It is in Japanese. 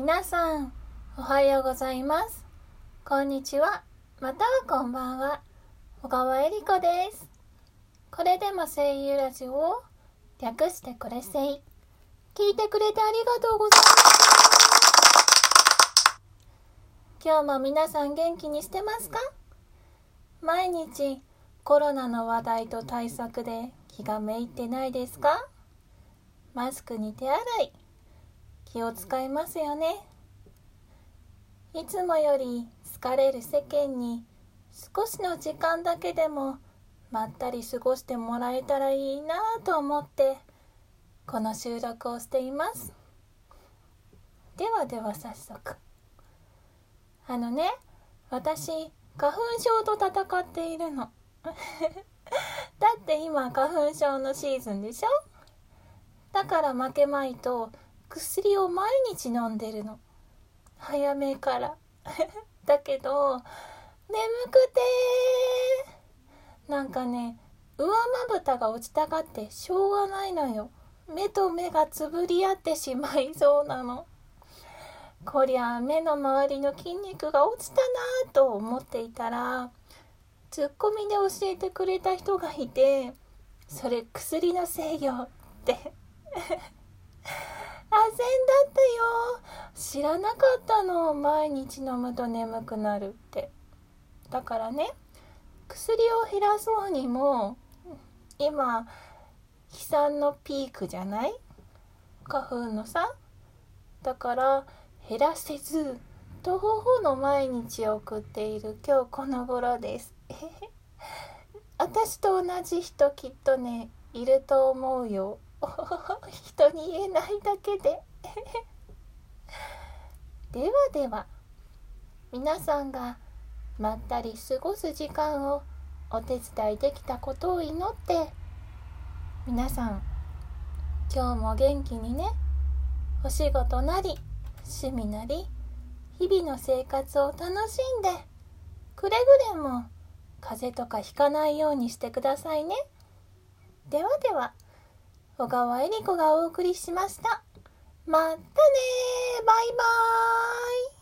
皆さん、おはようございます。こんにちは。またはこんばんは。小川恵理子です。これでも声優ラジオを略してこれせい。聞いてくれてありがとうございます。今日も皆さん元気にしてますか？毎日コロナの話題と対策で気がめいってないですか？マスクに手洗い気を使いますよね。いつもより疲れる世間に少しの時間だけでもまったり過ごしてもらえたらいいなと思ってこの収録をしています。ではでは早速。あのね私花粉症と戦っているの。だって今花粉症のシーズンでしょ？だから負けまいと薬を毎日飲んでるの。早めから。だけど眠くてなんかね上まぶたが落ちたがってしょうがないのよ。目と目がつぶり合ってしまいそうなの。こりゃ目の周りの筋肉が落ちたなと思っていたらツッコミで教えてくれた人がいてそれ薬のせいよって。あぜんだったよ。知らなかったの。毎日飲むと眠くなるって。だからね薬を減らそうにも今飛散のピークじゃない？花粉のさ。だから減らせず徒歩の毎日を送っている。今日この頃です。私と同じ人きっとねいると思うよ。人に言えないだけで。ではでは皆さんがまったり過ごす時間をお手伝いできたことを祈って皆さん今日も元気にねお仕事なり趣味なり日々の生活を楽しんでくれぐれも風邪とかひかないようにしてくださいね。ではでは。小川恵理子がお送りしました。またねバイバーイ